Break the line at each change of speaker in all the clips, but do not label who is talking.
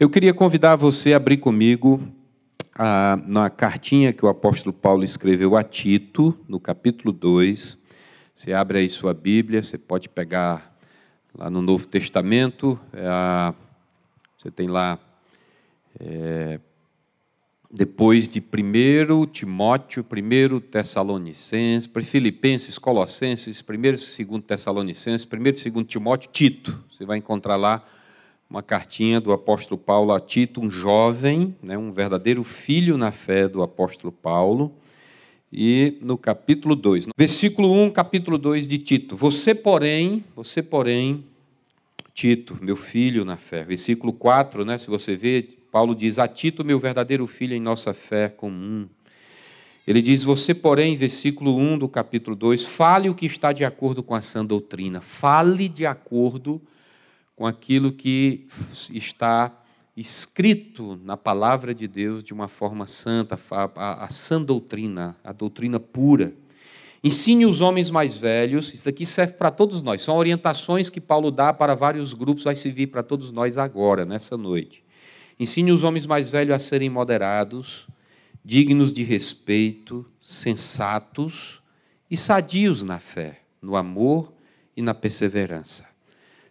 Eu queria convidar você a abrir comigo a, na cartinha que o apóstolo Paulo escreveu a Tito, no capítulo 2. Você abre aí sua Bíblia, você pode pegar lá no Novo Testamento, é a, você tem lá. É, depois de 1 Timóteo, 1 Tessalonicenses, Filipenses, Colossenses, 1 e 2 Tessalonicenses, 1 e 2 Timóteo, Tito. Você vai encontrar lá uma cartinha do apóstolo Paulo a Tito, um jovem, né, um verdadeiro filho na fé do apóstolo Paulo. E no capítulo 2, versículo 1, capítulo 2 de Tito. Você, porém, você, porém, Tito, meu filho na fé. Versículo 4, né, se você vê, Paulo diz: A Tito, meu verdadeiro filho em nossa fé comum. Ele diz: Você, porém, versículo 1 do capítulo 2, fale o que está de acordo com a sã doutrina. Fale de acordo com aquilo que está escrito na palavra de Deus de uma forma santa, a, a, a sã doutrina, a doutrina pura. Ensine os homens mais velhos, isso aqui serve para todos nós, são orientações que Paulo dá para vários grupos, vai servir para todos nós agora, nessa noite. Ensine os homens mais velhos a serem moderados, dignos de respeito, sensatos e sadios na fé, no amor e na perseverança.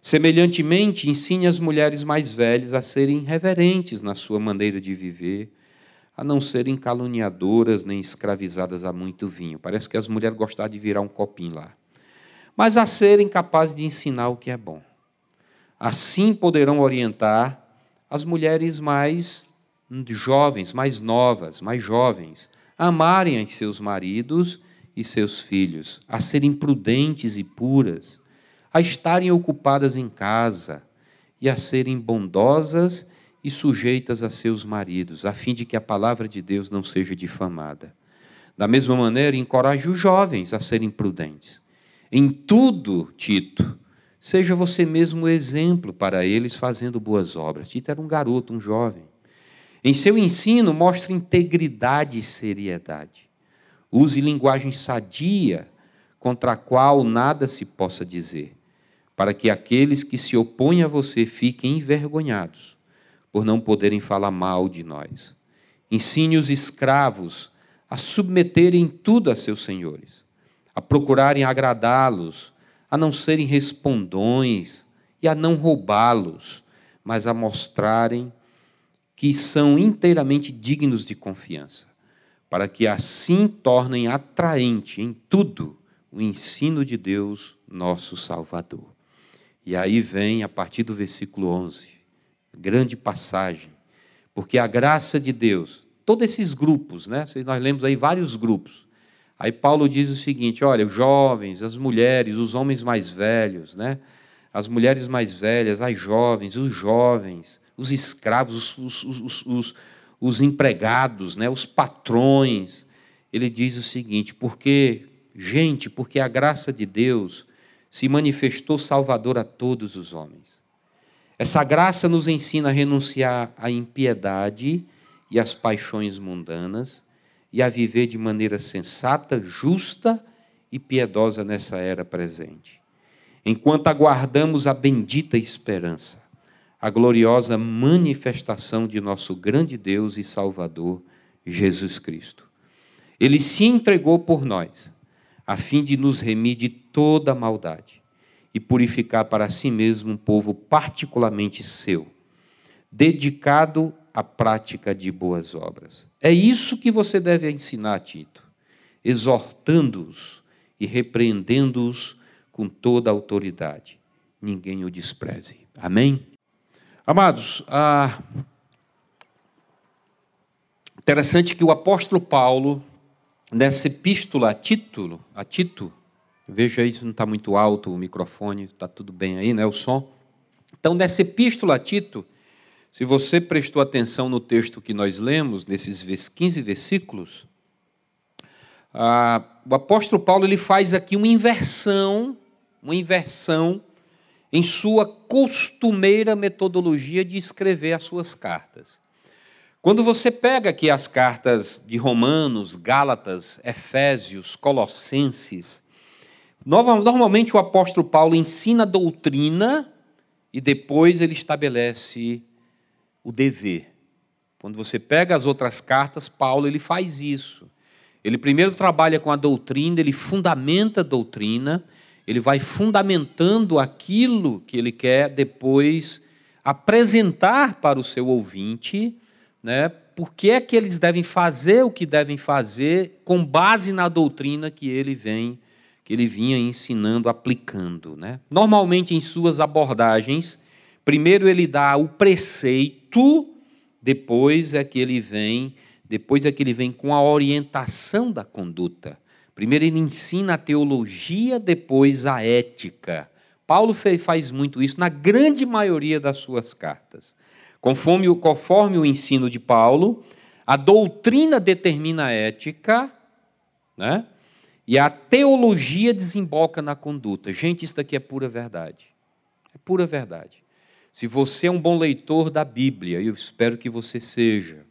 Semelhantemente, ensine as mulheres mais velhas a serem reverentes na sua maneira de viver, a não serem caluniadoras nem escravizadas a muito vinho. Parece que as mulheres gostam de virar um copinho lá. Mas a serem capazes de ensinar o que é bom. Assim poderão orientar as mulheres mais jovens, mais novas, mais jovens, a amarem seus maridos e seus filhos, a serem prudentes e puras, a estarem ocupadas em casa e a serem bondosas e sujeitas a seus maridos, a fim de que a palavra de Deus não seja difamada. Da mesma maneira, encoraje os jovens a serem prudentes. Em tudo, Tito, seja você mesmo exemplo para eles fazendo boas obras. Tito era um garoto, um jovem. Em seu ensino, mostre integridade e seriedade. Use linguagem sadia, contra a qual nada se possa dizer, para que aqueles que se opõem a você fiquem envergonhados por não poderem falar mal de nós. Ensine os escravos a submeterem tudo a seus senhores, a procurarem agradá-los, a não serem respondões e a não roubá-los, mas a mostrarem que são inteiramente dignos de confiança, para que assim tornem atraente em tudo o ensino de Deus, nosso Salvador. E aí vem, a partir do versículo 11, grande passagem, porque a graça de Deus, todos esses grupos, né? Nós lemos aí vários grupos. Aí Paulo diz o seguinte: olha, os jovens, as mulheres, os homens mais velhos, né? As mulheres mais velhas, as jovens, os jovens, os escravos, os, os, os, os empregados, né? os patrões. Ele diz o seguinte: porque, gente, porque a graça de Deus se manifestou salvador a todos os homens. Essa graça nos ensina a renunciar à impiedade e às paixões mundanas e a viver de maneira sensata, justa e piedosa nessa era presente. Enquanto aguardamos a bendita esperança, a gloriosa manifestação de nosso grande Deus e Salvador, Jesus Cristo. Ele se entregou por nós, a fim de nos remir de toda maldade e purificar para si mesmo um povo particularmente seu, dedicado à prática de boas obras. É isso que você deve ensinar Tito, exortando-os e repreendendo-os com toda a autoridade. Ninguém o despreze. Amém? Amados, ah, interessante que o apóstolo Paulo, nessa epístola a Tito, a Tito, Veja aí se não está muito alto o microfone, está tudo bem aí, né? O som. Então, nessa epístola a Tito, se você prestou atenção no texto que nós lemos, nesses 15 versículos, o apóstolo Paulo ele faz aqui uma inversão, uma inversão em sua costumeira metodologia de escrever as suas cartas. Quando você pega aqui as cartas de Romanos, Gálatas, Efésios, Colossenses, Normalmente o apóstolo Paulo ensina doutrina e depois ele estabelece o dever. Quando você pega as outras cartas, Paulo ele faz isso. Ele primeiro trabalha com a doutrina, ele fundamenta a doutrina, ele vai fundamentando aquilo que ele quer depois apresentar para o seu ouvinte, né? Por que é que eles devem fazer o que devem fazer com base na doutrina que ele vem, que ele vinha ensinando, aplicando, né? Normalmente em suas abordagens, primeiro ele dá o preceito, depois é que ele vem, depois é que ele vem com a orientação da conduta. Primeiro ele ensina a teologia, depois a ética. Paulo faz muito isso na grande maioria das suas cartas. Conforme, conforme o ensino de Paulo, a doutrina determina a ética, né? e a teologia desemboca na conduta. Gente, isso daqui é pura verdade. É pura verdade. Se você é um bom leitor da Bíblia, eu espero que você seja.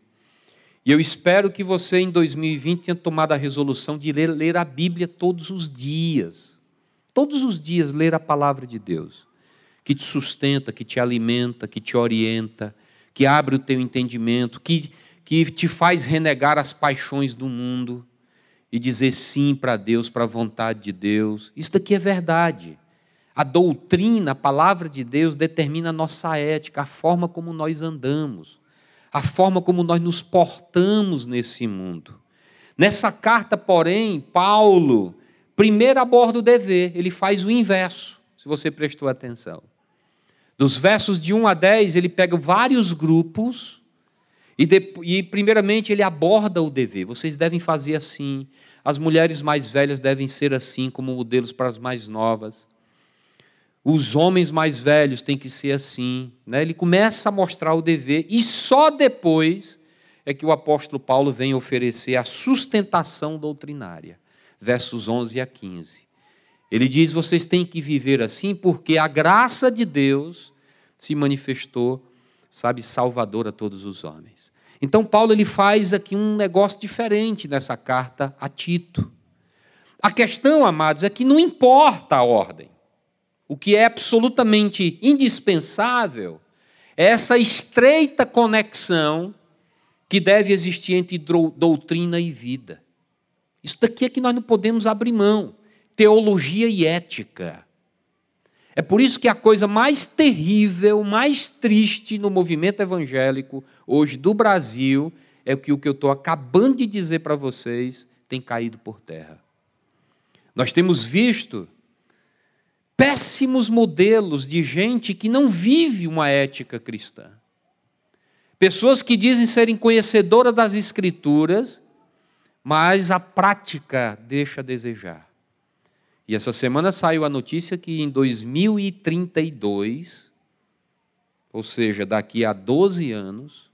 E eu espero que você, em 2020, tenha tomado a resolução de ler, ler a Bíblia todos os dias todos os dias ler a palavra de Deus, que te sustenta, que te alimenta, que te orienta, que abre o teu entendimento, que, que te faz renegar as paixões do mundo e dizer sim para Deus, para a vontade de Deus. Isso daqui é verdade. A doutrina, a palavra de Deus determina a nossa ética, a forma como nós andamos, a forma como nós nos portamos nesse mundo. Nessa carta, porém, Paulo Primeiro aborda o dever, ele faz o inverso, se você prestou atenção. Dos versos de 1 a 10, ele pega vários grupos e, de, e, primeiramente, ele aborda o dever. Vocês devem fazer assim, as mulheres mais velhas devem ser assim, como modelos para as mais novas. Os homens mais velhos têm que ser assim. Né? Ele começa a mostrar o dever e só depois é que o apóstolo Paulo vem oferecer a sustentação doutrinária versos 11 a 15. Ele diz: vocês têm que viver assim porque a graça de Deus se manifestou, sabe, salvador a todos os homens. Então Paulo ele faz aqui um negócio diferente nessa carta a Tito. A questão, amados, é que não importa a ordem. O que é absolutamente indispensável é essa estreita conexão que deve existir entre doutrina e vida. Isso daqui é que nós não podemos abrir mão. Teologia e ética. É por isso que a coisa mais terrível, mais triste no movimento evangélico hoje do Brasil é que o que eu estou acabando de dizer para vocês tem caído por terra. Nós temos visto péssimos modelos de gente que não vive uma ética cristã. Pessoas que dizem serem conhecedoras das Escrituras, mas a prática deixa a desejar. E essa semana saiu a notícia que em 2032, ou seja, daqui a 12 anos,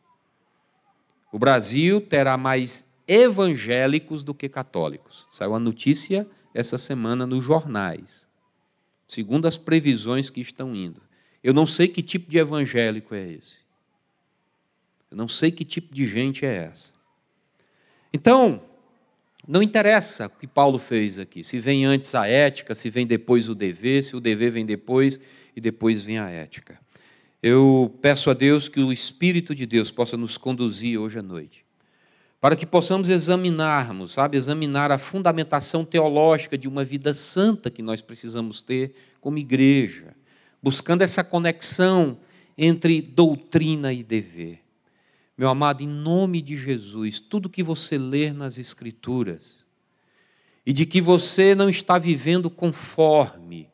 o Brasil terá mais evangélicos do que católicos. Saiu a notícia essa semana nos jornais, segundo as previsões que estão indo. Eu não sei que tipo de evangélico é esse. Eu não sei que tipo de gente é essa. Então, não interessa o que Paulo fez aqui, se vem antes a ética, se vem depois o dever, se o dever vem depois e depois vem a ética. Eu peço a Deus que o Espírito de Deus possa nos conduzir hoje à noite, para que possamos examinarmos, sabe, examinar a fundamentação teológica de uma vida santa que nós precisamos ter como igreja, buscando essa conexão entre doutrina e dever. Meu amado, em nome de Jesus, tudo que você ler nas Escrituras, e de que você não está vivendo conforme,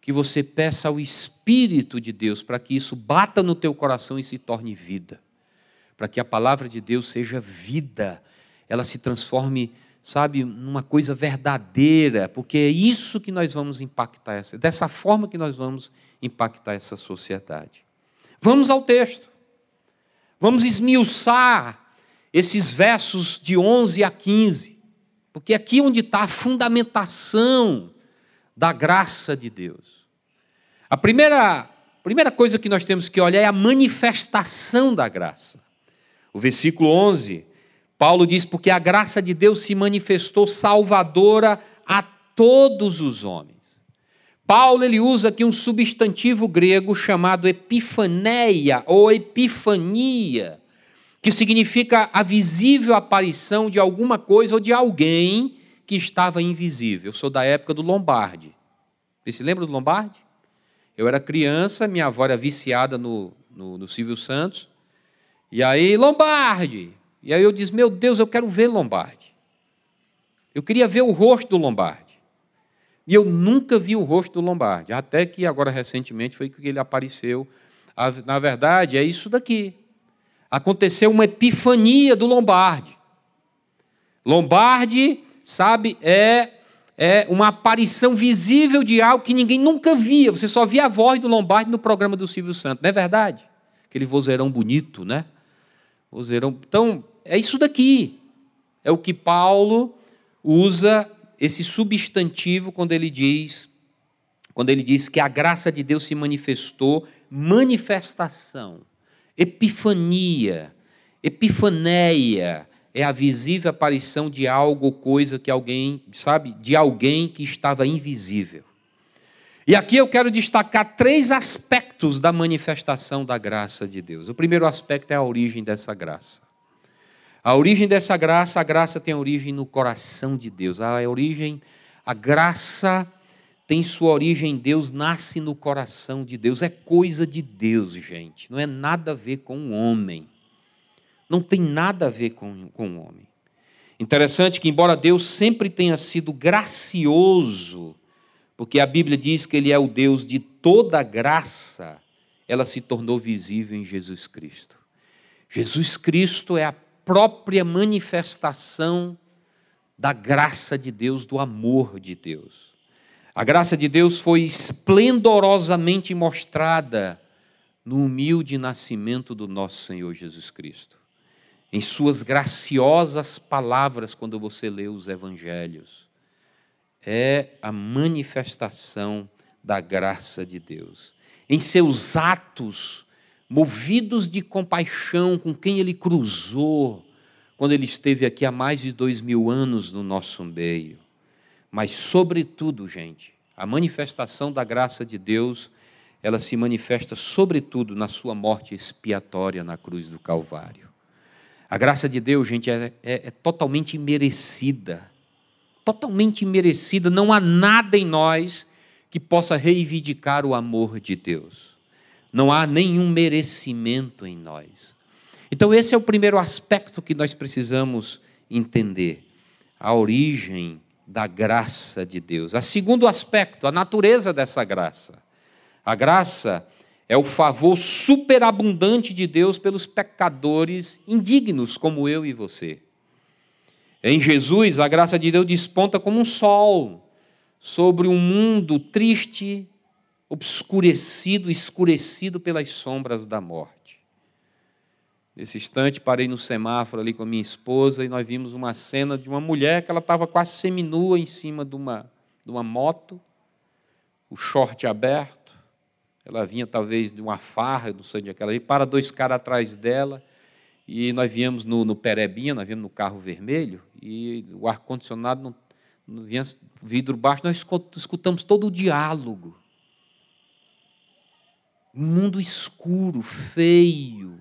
que você peça ao Espírito de Deus para que isso bata no teu coração e se torne vida, para que a palavra de Deus seja vida, ela se transforme, sabe, numa coisa verdadeira, porque é isso que nós vamos impactar, essa, dessa forma que nós vamos impactar essa sociedade. Vamos ao texto. Vamos esmiuçar esses versos de 11 a 15, porque aqui é onde está a fundamentação da graça de Deus. A primeira, primeira coisa que nós temos que olhar é a manifestação da graça. O versículo 11, Paulo diz: Porque a graça de Deus se manifestou salvadora a todos os homens. Paulo ele usa aqui um substantivo grego chamado epifaneia ou epifania, que significa a visível aparição de alguma coisa ou de alguém que estava invisível. Eu sou da época do Lombardi. Você se lembra do Lombardi? Eu era criança, minha avó era viciada no, no, no Silvio Santos. E aí, Lombardi! E aí eu disse: Meu Deus, eu quero ver Lombardi. Eu queria ver o rosto do Lombardi. E eu nunca vi o rosto do Lombardi, até que agora recentemente foi que ele apareceu. Na verdade, é isso daqui. Aconteceu uma epifania do Lombardi. Lombardi, sabe, é, é uma aparição visível de algo que ninguém nunca via. Você só via a voz do Lombardi no programa do Silvio Santos, não é verdade? Aquele vozeirão bonito, né? Vozeirão. Então, é isso daqui. É o que Paulo usa esse substantivo quando ele diz quando ele diz que a graça de Deus se manifestou, manifestação, epifania, epifaneia, é a visível aparição de algo ou coisa que alguém, sabe, de alguém que estava invisível. E aqui eu quero destacar três aspectos da manifestação da graça de Deus. O primeiro aspecto é a origem dessa graça. A origem dessa graça, a graça tem origem no coração de Deus. A origem, a graça tem sua origem em Deus, nasce no coração de Deus. É coisa de Deus, gente. Não é nada a ver com o homem. Não tem nada a ver com, com o homem. Interessante que, embora Deus sempre tenha sido gracioso, porque a Bíblia diz que Ele é o Deus de toda graça, ela se tornou visível em Jesus Cristo. Jesus Cristo é a própria manifestação da graça de Deus, do amor de Deus. A graça de Deus foi esplendorosamente mostrada no humilde nascimento do nosso Senhor Jesus Cristo. Em suas graciosas palavras, quando você lê os evangelhos, é a manifestação da graça de Deus. Em seus atos, movidos de compaixão com quem ele cruzou, quando ele esteve aqui há mais de dois mil anos no nosso meio. Mas, sobretudo, gente, a manifestação da graça de Deus, ela se manifesta, sobretudo, na sua morte expiatória na cruz do Calvário. A graça de Deus, gente, é, é, é totalmente imerecida. Totalmente imerecida. Não há nada em nós que possa reivindicar o amor de Deus. Não há nenhum merecimento em nós. Então, esse é o primeiro aspecto que nós precisamos entender: a origem da graça de Deus. O segundo aspecto, a natureza dessa graça. A graça é o favor superabundante de Deus pelos pecadores indignos como eu e você. Em Jesus, a graça de Deus desponta como um sol sobre um mundo triste, obscurecido, escurecido pelas sombras da morte. Nesse instante, parei no semáforo ali com a minha esposa e nós vimos uma cena de uma mulher que ela estava quase seminua em cima de uma, de uma moto, o short aberto. Ela vinha talvez de uma farra, não sei onde é que ela ia, para dois caras atrás dela. E nós viemos no, no Perebinha, nós viemos no carro vermelho, e o ar-condicionado não, não vinha vidro baixo, nós escutamos todo o diálogo um mundo escuro, feio,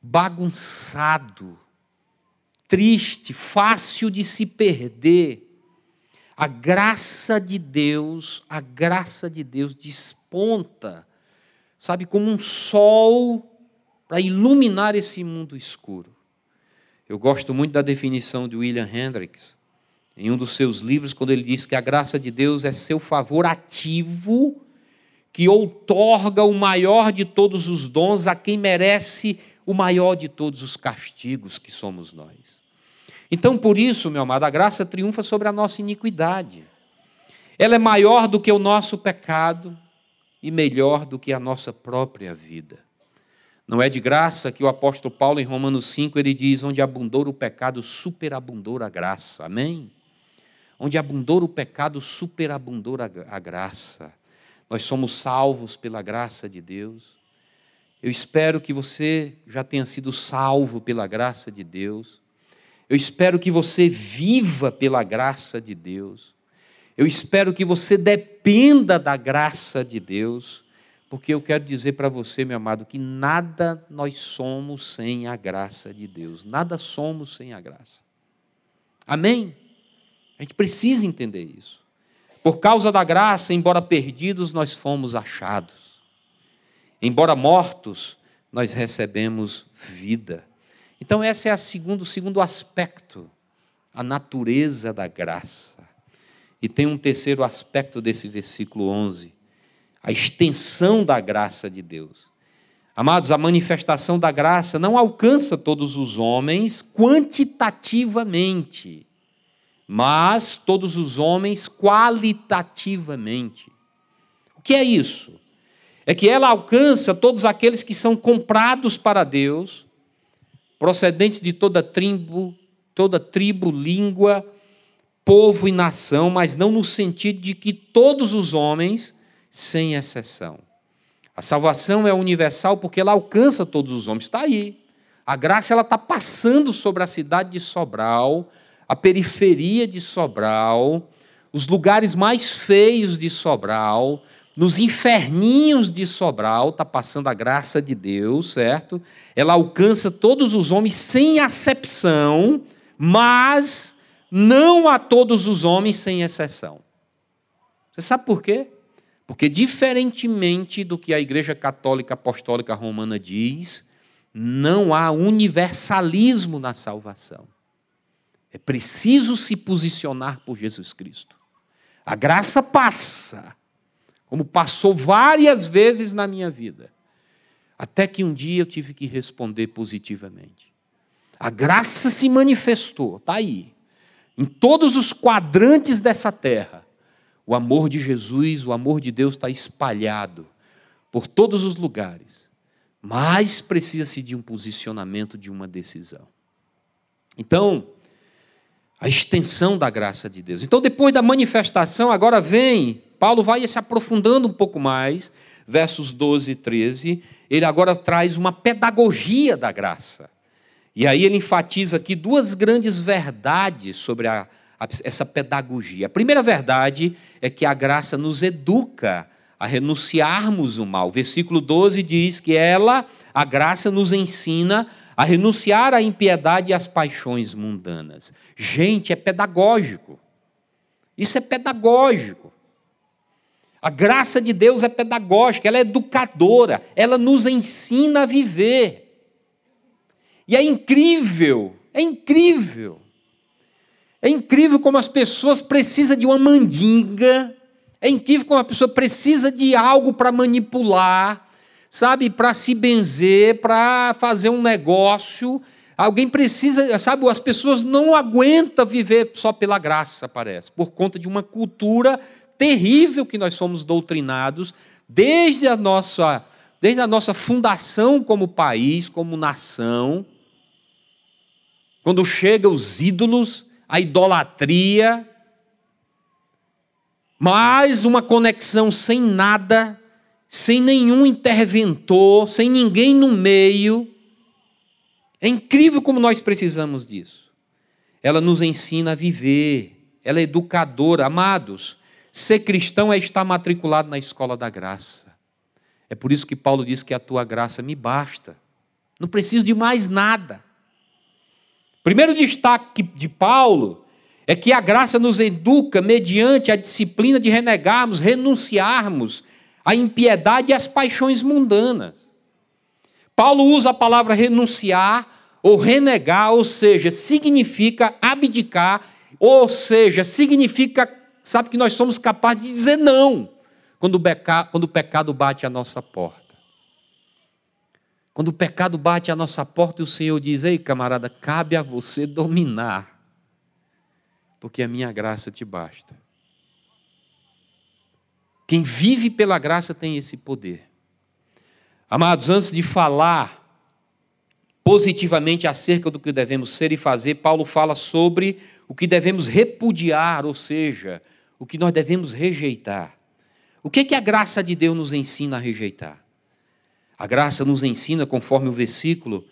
bagunçado, triste, fácil de se perder. A graça de Deus, a graça de Deus desponta, sabe, como um sol para iluminar esse mundo escuro. Eu gosto muito da definição de William Hendricks, em um dos seus livros, quando ele diz que a graça de Deus é seu favor ativo que outorga o maior de todos os dons a quem merece o maior de todos os castigos que somos nós. Então, por isso, meu amado, a graça triunfa sobre a nossa iniquidade. Ela é maior do que o nosso pecado e melhor do que a nossa própria vida. Não é de graça que o apóstolo Paulo, em Romanos 5, ele diz: onde abundou o pecado, superabundou a graça. Amém? Onde abundou o pecado, superabundou a graça. Nós somos salvos pela graça de Deus. Eu espero que você já tenha sido salvo pela graça de Deus. Eu espero que você viva pela graça de Deus. Eu espero que você dependa da graça de Deus, porque eu quero dizer para você, meu amado, que nada nós somos sem a graça de Deus. Nada somos sem a graça. Amém? A gente precisa entender isso. Por causa da graça, embora perdidos, nós fomos achados. Embora mortos, nós recebemos vida. Então, esse é a segundo, o segundo aspecto, a natureza da graça. E tem um terceiro aspecto desse versículo 11, a extensão da graça de Deus. Amados, a manifestação da graça não alcança todos os homens quantitativamente, mas todos os homens qualitativamente. O que é isso? É que ela alcança todos aqueles que são comprados para Deus, procedentes de toda tribo, toda tribo, língua, povo e nação, mas não no sentido de que todos os homens, sem exceção. A salvação é universal porque ela alcança todos os homens. Está aí. A graça ela está passando sobre a cidade de Sobral, a periferia de Sobral, os lugares mais feios de Sobral, nos inferninhos de Sobral, está passando a graça de Deus, certo? Ela alcança todos os homens sem acepção, mas não a todos os homens sem exceção. Você sabe por quê? Porque, diferentemente do que a Igreja Católica Apostólica Romana diz, não há universalismo na salvação. É preciso se posicionar por Jesus Cristo. A graça passa, como passou várias vezes na minha vida, até que um dia eu tive que responder positivamente. A graça se manifestou, está aí em todos os quadrantes dessa terra, o amor de Jesus, o amor de Deus está espalhado por todos os lugares, mas precisa-se de um posicionamento, de uma decisão. Então, a extensão da graça de Deus. Então, depois da manifestação, agora vem, Paulo vai se aprofundando um pouco mais, versos 12 e 13, ele agora traz uma pedagogia da graça. E aí ele enfatiza aqui duas grandes verdades sobre a, a, essa pedagogia. A primeira verdade é que a graça nos educa a renunciarmos o mal. Versículo 12 diz que ela, a graça, nos ensina a renunciar à impiedade e às paixões mundanas. Gente, é pedagógico. Isso é pedagógico. A graça de Deus é pedagógica, ela é educadora, ela nos ensina a viver. E é incrível, é incrível. É incrível como as pessoas precisam de uma mandinga, é incrível como a pessoa precisa de algo para manipular, sabe, para se benzer, para fazer um negócio. Alguém precisa, sabe, as pessoas não aguentam viver só pela graça, parece, por conta de uma cultura terrível que nós somos doutrinados desde a nossa, desde a nossa fundação como país, como nação. Quando chega os ídolos, a idolatria, mais uma conexão sem nada, sem nenhum interventor, sem ninguém no meio. É incrível como nós precisamos disso. Ela nos ensina a viver, ela é educadora. Amados, ser cristão é estar matriculado na escola da graça. É por isso que Paulo diz que a tua graça me basta. Não preciso de mais nada. Primeiro destaque de Paulo é que a graça nos educa mediante a disciplina de renegarmos, renunciarmos à impiedade e às paixões mundanas. Paulo usa a palavra renunciar ou renegar, ou seja, significa abdicar, ou seja, significa, sabe que nós somos capazes de dizer não quando o, pecado, quando o pecado bate à nossa porta. Quando o pecado bate à nossa porta e o Senhor diz: Ei, camarada, cabe a você dominar, porque a minha graça te basta. Quem vive pela graça tem esse poder. Amados, antes de falar positivamente acerca do que devemos ser e fazer, Paulo fala sobre o que devemos repudiar, ou seja, o que nós devemos rejeitar. O que, é que a graça de Deus nos ensina a rejeitar? A graça nos ensina, conforme o versículo,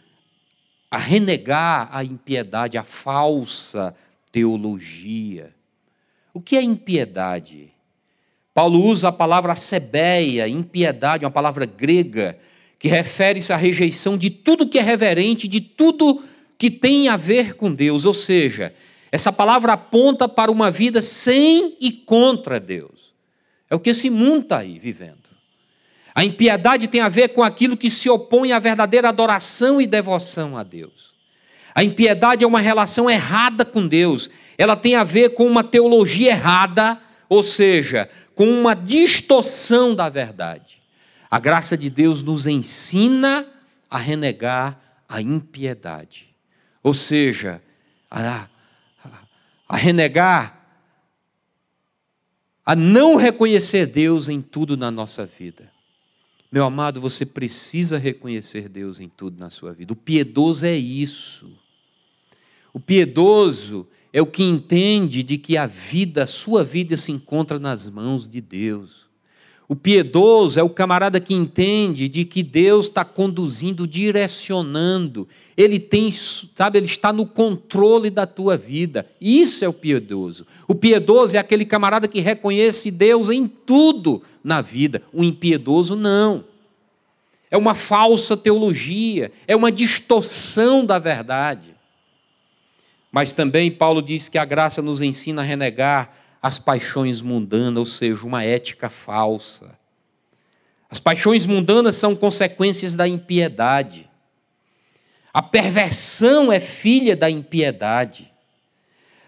a renegar a impiedade, a falsa teologia. O que é impiedade? Paulo usa a palavra sebeia, impiedade, uma palavra grega, que refere-se à rejeição de tudo que é reverente, de tudo que tem a ver com Deus. Ou seja, essa palavra aponta para uma vida sem e contra Deus. É o que esse mundo está aí vivendo. A impiedade tem a ver com aquilo que se opõe à verdadeira adoração e devoção a Deus. A impiedade é uma relação errada com Deus. Ela tem a ver com uma teologia errada, ou seja, com uma distorção da verdade. A graça de Deus nos ensina a renegar a impiedade. Ou seja, a, a renegar, a não reconhecer Deus em tudo na nossa vida. Meu amado, você precisa reconhecer Deus em tudo na sua vida. O piedoso é isso. O piedoso é o que entende de que a vida, a sua vida se encontra nas mãos de Deus. O piedoso é o camarada que entende de que Deus está conduzindo, direcionando. Ele tem, sabe, ele está no controle da tua vida. Isso é o piedoso. O piedoso é aquele camarada que reconhece Deus em tudo na vida. O impiedoso não. É uma falsa teologia, é uma distorção da verdade. Mas também Paulo diz que a graça nos ensina a renegar as paixões mundanas, ou seja, uma ética falsa. As paixões mundanas são consequências da impiedade. A perversão é filha da impiedade.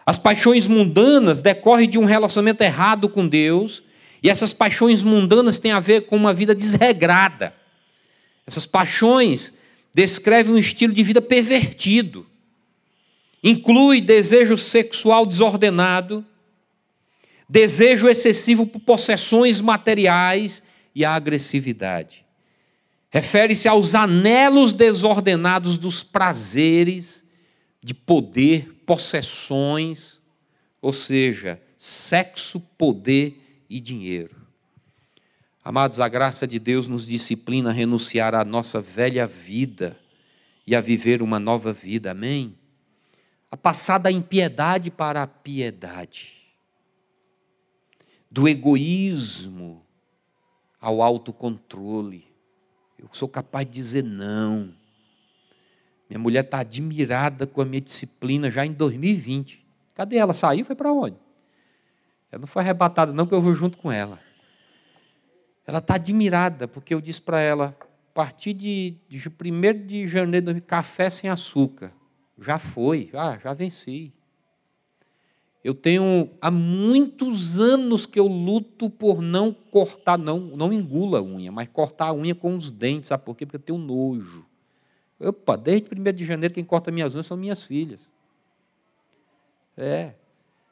As paixões mundanas decorrem de um relacionamento errado com Deus, e essas paixões mundanas têm a ver com uma vida desregrada. Essas paixões descrevem um estilo de vida pervertido. Inclui desejo sexual desordenado, desejo excessivo por possessões materiais e a agressividade. Refere-se aos anelos desordenados dos prazeres de poder, possessões, ou seja, sexo, poder e dinheiro. Amados, a graça de Deus nos disciplina a renunciar à nossa velha vida e a viver uma nova vida, amém? A passar da impiedade para a piedade do egoísmo ao autocontrole. Eu sou capaz de dizer não. Minha mulher está admirada com a minha disciplina já em 2020. Cadê ela? Saiu? Foi para onde? Ela não foi arrebatada, não, que eu vou junto com ela. Ela está admirada, porque eu disse para ela, a partir de, de 1 de janeiro, café sem açúcar. Já foi, já, já venci. Eu tenho há muitos anos que eu luto por não cortar, não, não engula a unha, mas cortar a unha com os dentes. Sabe por quê? Porque eu tenho nojo. Opa, desde 1 de janeiro quem corta minhas unhas são minhas filhas. É.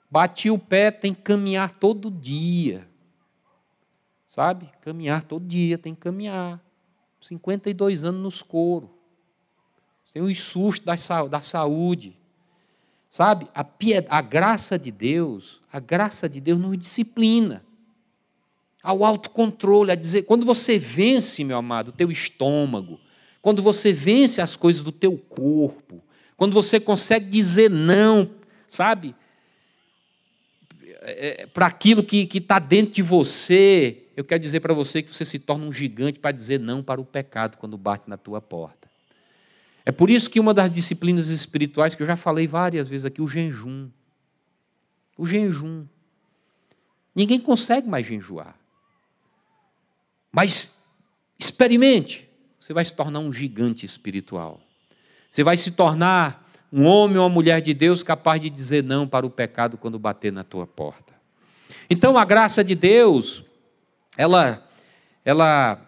Bati o pé, tem que caminhar todo dia. Sabe? Caminhar todo dia, tem que caminhar. 52 anos nos couro. Sem os sustos da saúde. Sabe? A, a graça de Deus, a graça de Deus nos disciplina ao autocontrole, a dizer, quando você vence, meu amado, o teu estômago, quando você vence as coisas do teu corpo, quando você consegue dizer não, sabe? É, é para aquilo que está dentro de você, eu quero dizer para você que você se torna um gigante para dizer não para o pecado quando bate na tua porta. É por isso que uma das disciplinas espirituais que eu já falei várias vezes aqui, o jejum. O jejum. Ninguém consegue mais jejuar. Mas experimente, você vai se tornar um gigante espiritual. Você vai se tornar um homem ou uma mulher de Deus capaz de dizer não para o pecado quando bater na tua porta. Então a graça de Deus, ela ela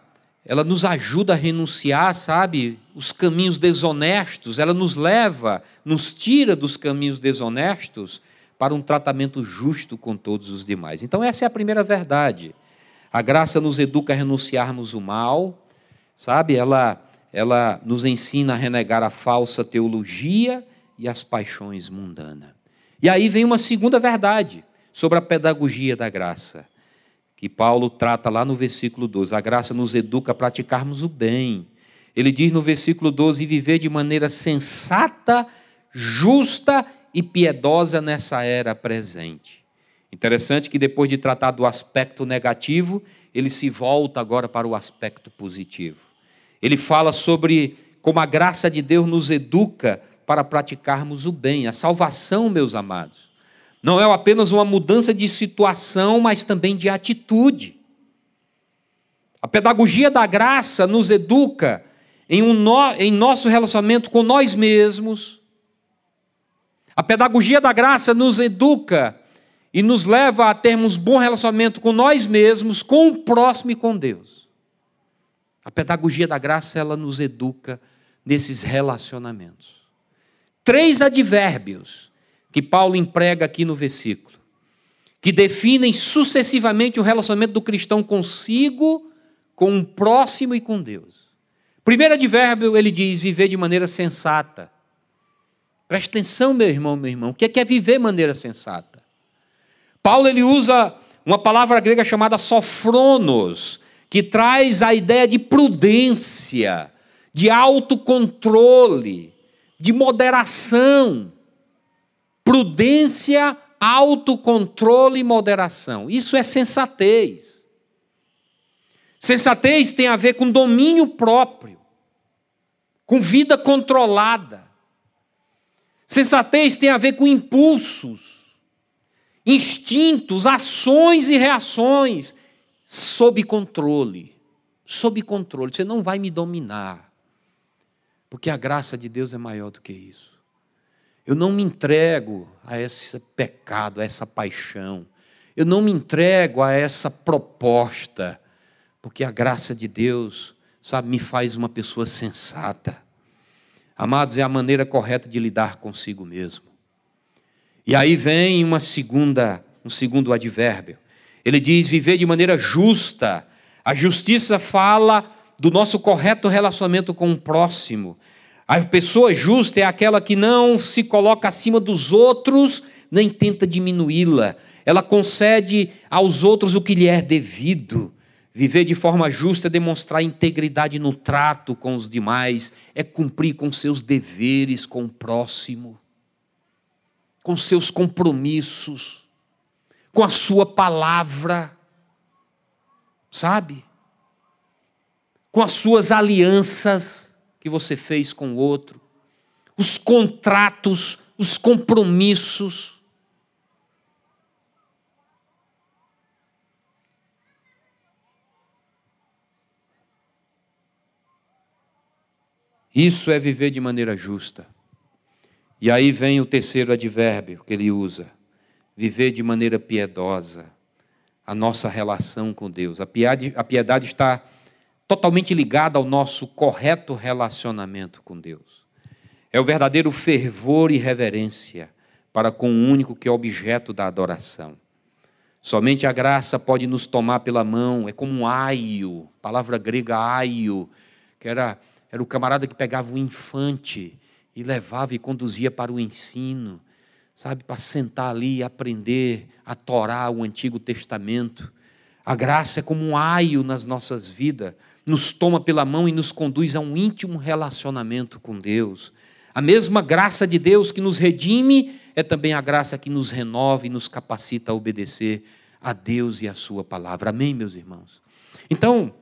ela nos ajuda a renunciar, sabe, os caminhos desonestos, ela nos leva, nos tira dos caminhos desonestos para um tratamento justo com todos os demais. Então, essa é a primeira verdade. A graça nos educa a renunciarmos o mal, sabe? Ela, ela nos ensina a renegar a falsa teologia e as paixões mundanas. E aí vem uma segunda verdade sobre a pedagogia da graça que Paulo trata lá no versículo 12. A graça nos educa a praticarmos o bem. Ele diz no versículo 12: viver de maneira sensata, justa e piedosa nessa era presente. Interessante que depois de tratar do aspecto negativo, ele se volta agora para o aspecto positivo. Ele fala sobre como a graça de Deus nos educa para praticarmos o bem. A salvação, meus amados, não é apenas uma mudança de situação, mas também de atitude. A pedagogia da graça nos educa em, um no, em nosso relacionamento com nós mesmos. A pedagogia da graça nos educa e nos leva a termos bom relacionamento com nós mesmos, com o próximo e com Deus. A pedagogia da graça, ela nos educa nesses relacionamentos. Três advérbios que Paulo emprega aqui no versículo, que definem sucessivamente o relacionamento do cristão consigo, com o próximo e com Deus. Primeiro advérbio, ele diz viver de maneira sensata. Preste atenção, meu irmão, meu irmão. O que é, que é viver de maneira sensata? Paulo ele usa uma palavra grega chamada sofronos, que traz a ideia de prudência, de autocontrole, de moderação. Prudência, autocontrole e moderação. Isso é sensatez. Sensatez tem a ver com domínio próprio, com vida controlada. Sensatez tem a ver com impulsos, instintos, ações e reações sob controle. Sob controle. Você não vai me dominar. Porque a graça de Deus é maior do que isso. Eu não me entrego a esse pecado, a essa paixão. Eu não me entrego a essa proposta, porque a graça de Deus, sabe, me faz uma pessoa sensata. Amados, é a maneira correta de lidar consigo mesmo. E aí vem uma segunda, um segundo advérbio. Ele diz viver de maneira justa. A justiça fala do nosso correto relacionamento com o próximo. A pessoa justa é aquela que não se coloca acima dos outros, nem tenta diminuí-la. Ela concede aos outros o que lhe é devido. Viver de forma justa é demonstrar integridade no trato com os demais, é cumprir com seus deveres com o próximo, com seus compromissos, com a sua palavra. Sabe? com as suas alianças que você fez com o outro, os contratos, os compromissos. Isso é viver de maneira justa. E aí vem o terceiro advérbio que ele usa: viver de maneira piedosa. A nossa relação com Deus. A piedade, está totalmente ligada ao nosso correto relacionamento com Deus. É o verdadeiro fervor e reverência para com o único que é objeto da adoração. Somente a graça pode nos tomar pela mão, é como um aio, palavra grega aio, que era, era o camarada que pegava o infante e levava e conduzia para o ensino, sabe, para sentar ali e aprender a Torá, o Antigo Testamento. A graça é como um aio nas nossas vidas, nos toma pela mão e nos conduz a um íntimo relacionamento com Deus. A mesma graça de Deus que nos redime é também a graça que nos renova e nos capacita a obedecer a Deus e a Sua palavra. Amém, meus irmãos? Então,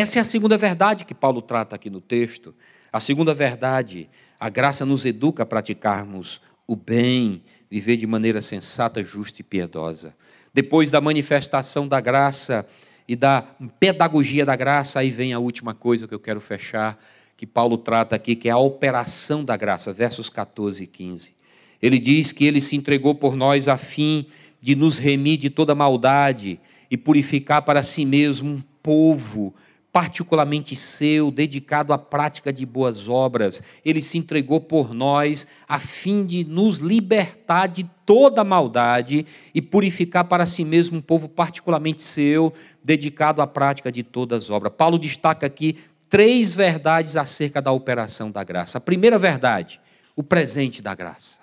essa é a segunda verdade que Paulo trata aqui no texto. A segunda verdade, a graça nos educa a praticarmos o bem, viver de maneira sensata, justa e piedosa. Depois da manifestação da graça, e da pedagogia da graça, aí vem a última coisa que eu quero fechar, que Paulo trata aqui, que é a operação da graça, versos 14 e 15. Ele diz que ele se entregou por nós a fim de nos remir de toda maldade e purificar para si mesmo um povo particularmente seu, dedicado à prática de boas obras. Ele se entregou por nós a fim de nos libertar de toda maldade e purificar para si mesmo um povo particularmente seu, dedicado à prática de todas as obras. Paulo destaca aqui três verdades acerca da operação da graça. A primeira verdade, o presente da graça.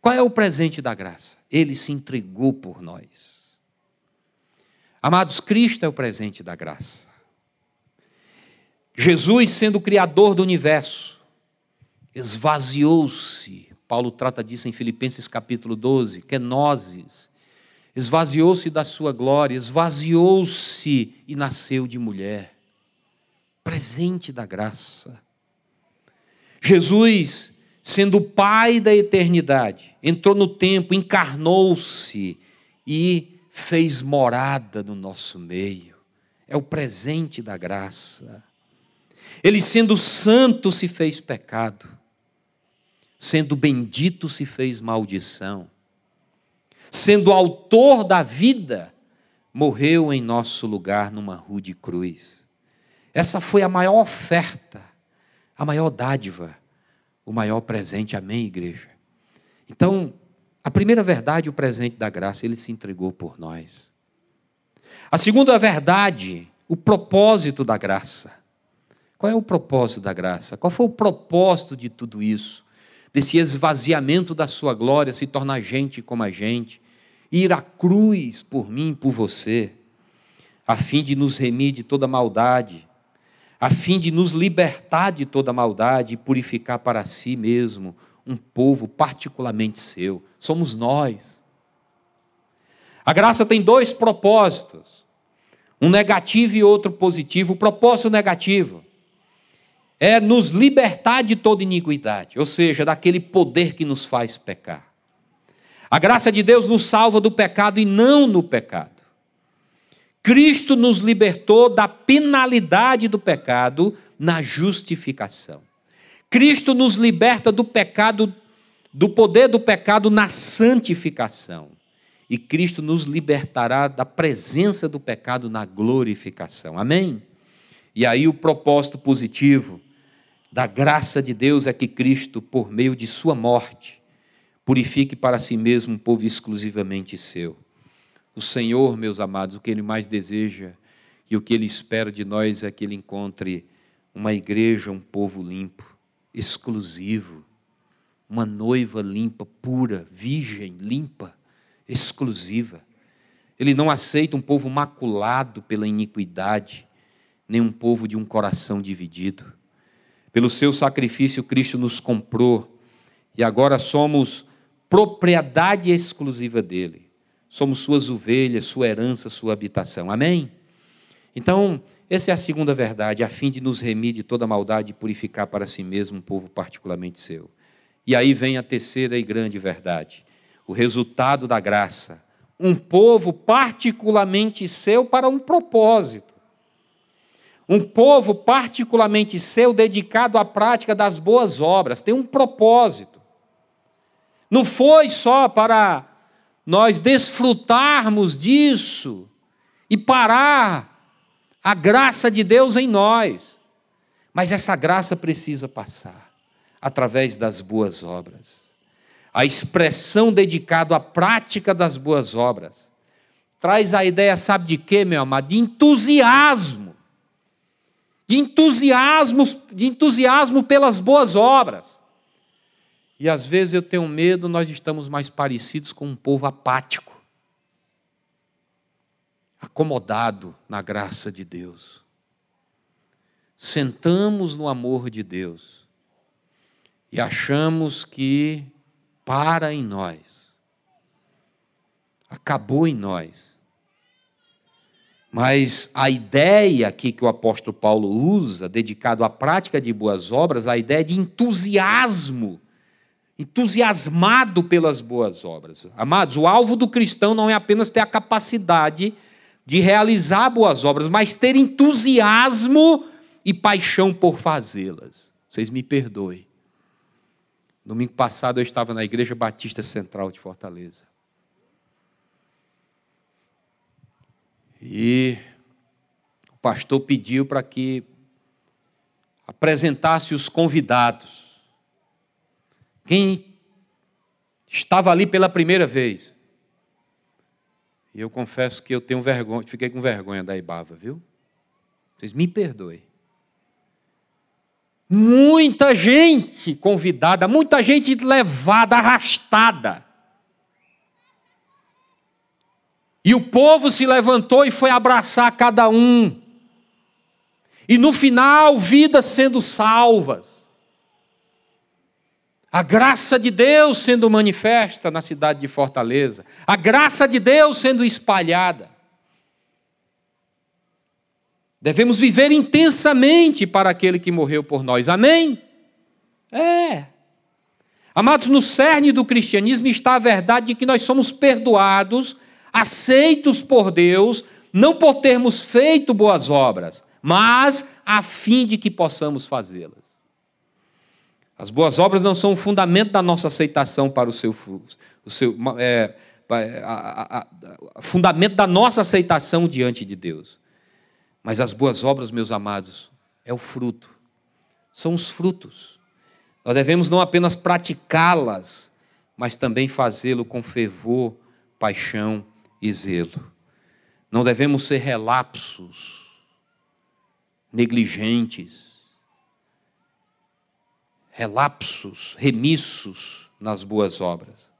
Qual é o presente da graça? Ele se entregou por nós. Amados, Cristo é o presente da graça. Jesus, sendo o Criador do universo, esvaziou-se. Paulo trata disso em Filipenses capítulo 12, que é nozes. esvaziou-se da sua glória, esvaziou-se e nasceu de mulher. Presente da graça. Jesus, sendo o Pai da eternidade, entrou no tempo, encarnou-se e fez morada no nosso meio. É o presente da graça. Ele, sendo santo, se fez pecado, sendo bendito, se fez maldição sendo autor da vida, morreu em nosso lugar numa rude cruz. Essa foi a maior oferta, a maior dádiva, o maior presente. Amém, igreja? Então, a primeira verdade, o presente da graça, ele se entregou por nós. A segunda verdade, o propósito da graça. Qual é o propósito da graça? Qual foi o propósito de tudo isso? desse esvaziamento da sua glória, se tornar gente como a gente, ir à cruz por mim, por você, a fim de nos remir de toda maldade, a fim de nos libertar de toda maldade e purificar para si mesmo um povo particularmente seu. Somos nós. A graça tem dois propósitos, um negativo e outro positivo. O propósito negativo é nos libertar de toda iniquidade, ou seja, daquele poder que nos faz pecar. A graça de Deus nos salva do pecado e não no pecado. Cristo nos libertou da penalidade do pecado na justificação. Cristo nos liberta do pecado, do poder do pecado na santificação. E Cristo nos libertará da presença do pecado na glorificação. Amém? E aí o propósito positivo da graça de Deus é que Cristo, por meio de sua morte, purifique para si mesmo um povo exclusivamente seu. O Senhor, meus amados, o que Ele mais deseja e o que Ele espera de nós é que Ele encontre uma igreja, um povo limpo, exclusivo, uma noiva limpa, pura, virgem, limpa, exclusiva. Ele não aceita um povo maculado pela iniquidade, nem um povo de um coração dividido. Pelo seu sacrifício, Cristo nos comprou e agora somos propriedade exclusiva dele. Somos suas ovelhas, sua herança, sua habitação. Amém? Então, essa é a segunda verdade, a fim de nos remir de toda maldade e purificar para si mesmo um povo particularmente seu. E aí vem a terceira e grande verdade, o resultado da graça. Um povo particularmente seu para um propósito um povo particularmente seu, dedicado à prática das boas obras, tem um propósito. Não foi só para nós desfrutarmos disso e parar a graça de Deus em nós, mas essa graça precisa passar através das boas obras. A expressão dedicada à prática das boas obras traz a ideia, sabe de quê, meu amado? De entusiasmo de entusiasmo, de entusiasmo pelas boas obras. E às vezes eu tenho medo, nós estamos mais parecidos com um povo apático, acomodado na graça de Deus. Sentamos no amor de Deus e achamos que para em nós, acabou em nós mas a ideia aqui que o apóstolo Paulo usa, dedicado à prática de boas obras, a ideia de entusiasmo, entusiasmado pelas boas obras. Amados, o alvo do cristão não é apenas ter a capacidade de realizar boas obras, mas ter entusiasmo e paixão por fazê-las. Vocês me perdoem. Domingo passado eu estava na Igreja Batista Central de Fortaleza. E o pastor pediu para que apresentasse os convidados. Quem estava ali pela primeira vez. E eu confesso que eu tenho vergonha, fiquei com vergonha da Ibava, viu? Vocês me perdoem. Muita gente convidada, muita gente levada, arrastada. E o povo se levantou e foi abraçar cada um. E no final, vidas sendo salvas. A graça de Deus sendo manifesta na cidade de Fortaleza, a graça de Deus sendo espalhada. Devemos viver intensamente para aquele que morreu por nós. Amém? É. Amados, no cerne do cristianismo está a verdade de que nós somos perdoados, aceitos por Deus, não por termos feito boas obras, mas a fim de que possamos fazê-las. As boas obras não são o fundamento da nossa aceitação para o seu, o seu é, a, a, a, fundamento da nossa aceitação diante de Deus. Mas as boas obras, meus amados, é o fruto, são os frutos. Nós devemos não apenas praticá-las, mas também fazê-lo com fervor, paixão e zelo. Não devemos ser relapsos, negligentes, relapsos, remissos nas boas obras,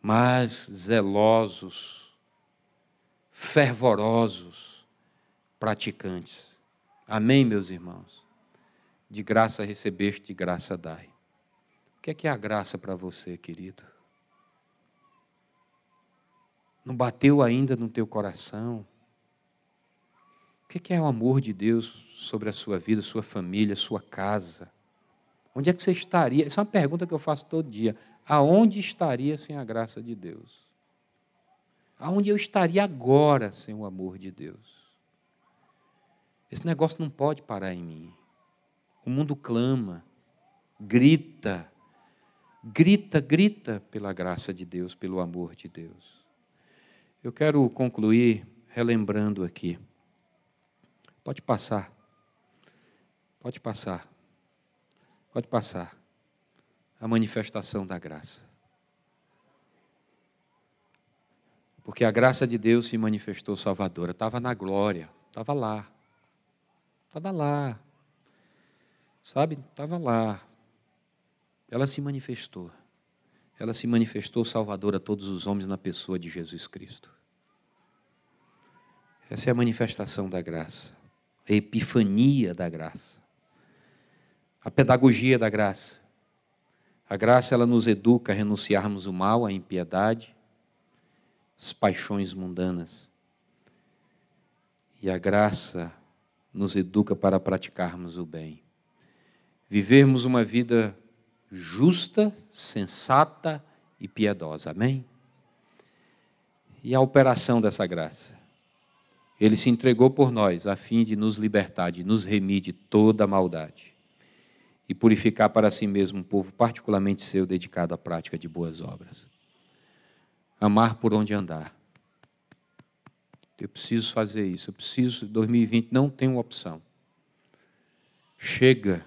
mas zelosos, fervorosos, praticantes. Amém, meus irmãos? De graça recebeste, de graça dai. O que é que é a graça para você, querido? Não bateu ainda no teu coração? O que é o amor de Deus sobre a sua vida, sua família, sua casa? Onde é que você estaria? Essa é uma pergunta que eu faço todo dia. Aonde estaria sem a graça de Deus? Aonde eu estaria agora sem o amor de Deus? Esse negócio não pode parar em mim. O mundo clama, grita, grita, grita pela graça de Deus, pelo amor de Deus. Eu quero concluir relembrando aqui. Pode passar. Pode passar. Pode passar. A manifestação da graça. Porque a graça de Deus se manifestou salvadora. Estava na glória. Estava lá. Estava lá. Sabe? Estava lá. Ela se manifestou. Ela se manifestou salvadora a todos os homens na pessoa de Jesus Cristo. Essa é a manifestação da graça, a epifania da graça, a pedagogia da graça. A graça ela nos educa a renunciarmos o mal, a impiedade, as paixões mundanas. E a graça nos educa para praticarmos o bem vivermos uma vida justa, sensata e piedosa. Amém? E a operação dessa graça? Ele se entregou por nós a fim de nos libertar, de nos remir de toda a maldade e purificar para si mesmo um povo particularmente seu dedicado à prática de boas obras. Amar por onde andar. Eu preciso fazer isso, eu preciso, 2020 não tem opção. Chega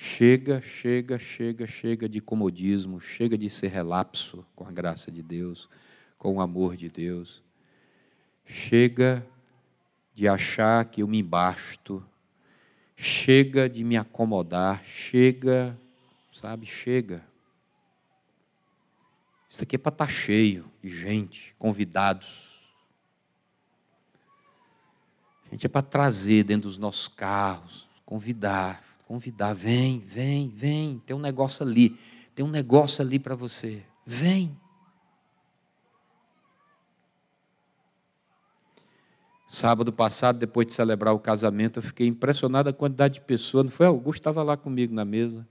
Chega, chega, chega, chega de comodismo, chega de ser relapso com a graça de Deus, com o amor de Deus. Chega de achar que eu me basto. Chega de me acomodar, chega, sabe, chega. Isso aqui é para estar tá cheio de gente, convidados. A gente é para trazer dentro dos nossos carros, convidar convidar, vem, vem, vem, tem um negócio ali, tem um negócio ali para você, vem. Sábado passado, depois de celebrar o casamento, eu fiquei impressionado a quantidade de pessoas, não foi? Augusto estava lá comigo na mesa.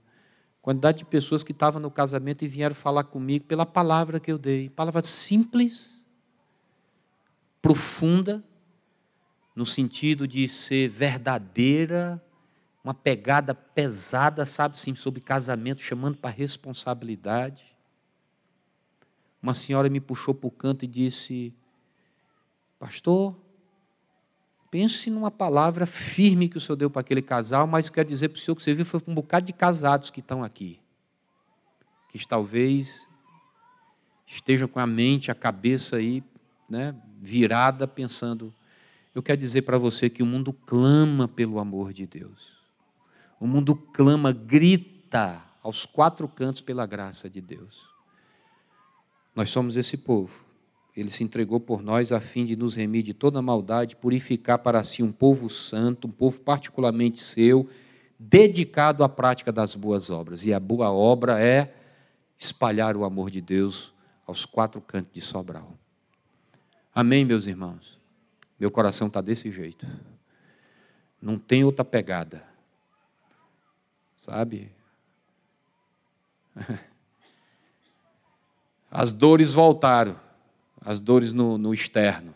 Quantidade de pessoas que estavam no casamento e vieram falar comigo pela palavra que eu dei. Palavra simples, profunda, no sentido de ser verdadeira, uma pegada pesada, sabe, sim, sobre casamento, chamando para responsabilidade. Uma senhora me puxou para o canto e disse: Pastor, pense numa palavra firme que o senhor deu para aquele casal, mas quero dizer para o senhor que você viu foi para um bocado de casados que estão aqui, que talvez estejam com a mente, a cabeça aí, né, virada, pensando. Eu quero dizer para você que o mundo clama pelo amor de Deus. O mundo clama, grita aos quatro cantos pela graça de Deus. Nós somos esse povo. Ele se entregou por nós a fim de nos remir de toda maldade, purificar para si um povo santo, um povo particularmente seu, dedicado à prática das boas obras. E a boa obra é espalhar o amor de Deus aos quatro cantos de Sobral. Amém, meus irmãos? Meu coração está desse jeito. Não tem outra pegada. Sabe? As dores voltaram. As dores no, no externo.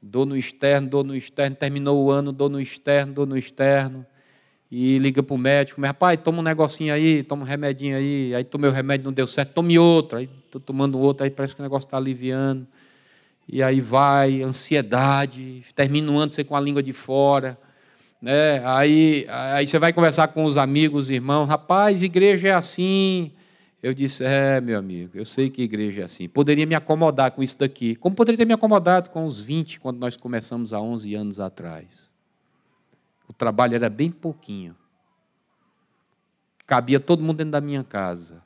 Dor no externo, dor no externo. Terminou o ano, dor no externo, dor no externo e liga para o médico, mas rapaz, toma um negocinho aí, toma um remedinho aí, aí tomei o remédio, não deu certo, tome outro, aí estou tomando outro, aí parece que o negócio está aliviando. E aí vai, ansiedade, termina o ano você com a língua de fora. Né? Aí, aí você vai conversar com os amigos, os irmãos, rapaz, igreja é assim. Eu disse, é, meu amigo, eu sei que igreja é assim. Poderia me acomodar com isso daqui. Como poderia ter me acomodado com os 20, quando nós começamos há 11 anos atrás. O trabalho era bem pouquinho. Cabia todo mundo dentro da minha casa.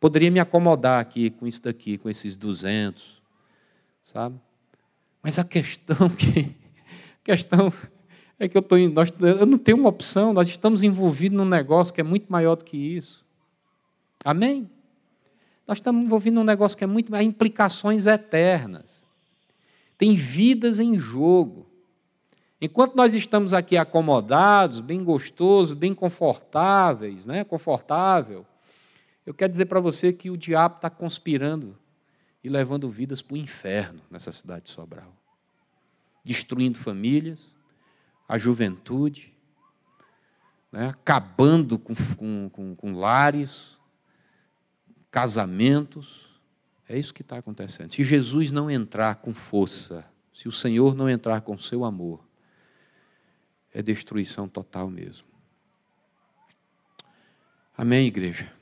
Poderia me acomodar aqui com isso daqui, com esses 200, sabe? Mas a questão que a questão é que eu tô nós, eu não tenho uma opção, nós estamos envolvidos num negócio que é muito maior do que isso. Amém? Nós estamos envolvidos num negócio que é muito há implicações eternas. Tem vidas em jogo. Enquanto nós estamos aqui acomodados, bem gostosos, bem confortáveis, né? confortável, eu quero dizer para você que o diabo está conspirando e levando vidas para o inferno nessa cidade de Sobral. Destruindo famílias, a juventude, né? acabando com, com, com, com lares, casamentos. É isso que está acontecendo. Se Jesus não entrar com força, se o Senhor não entrar com seu amor, é destruição total mesmo. Amém, igreja?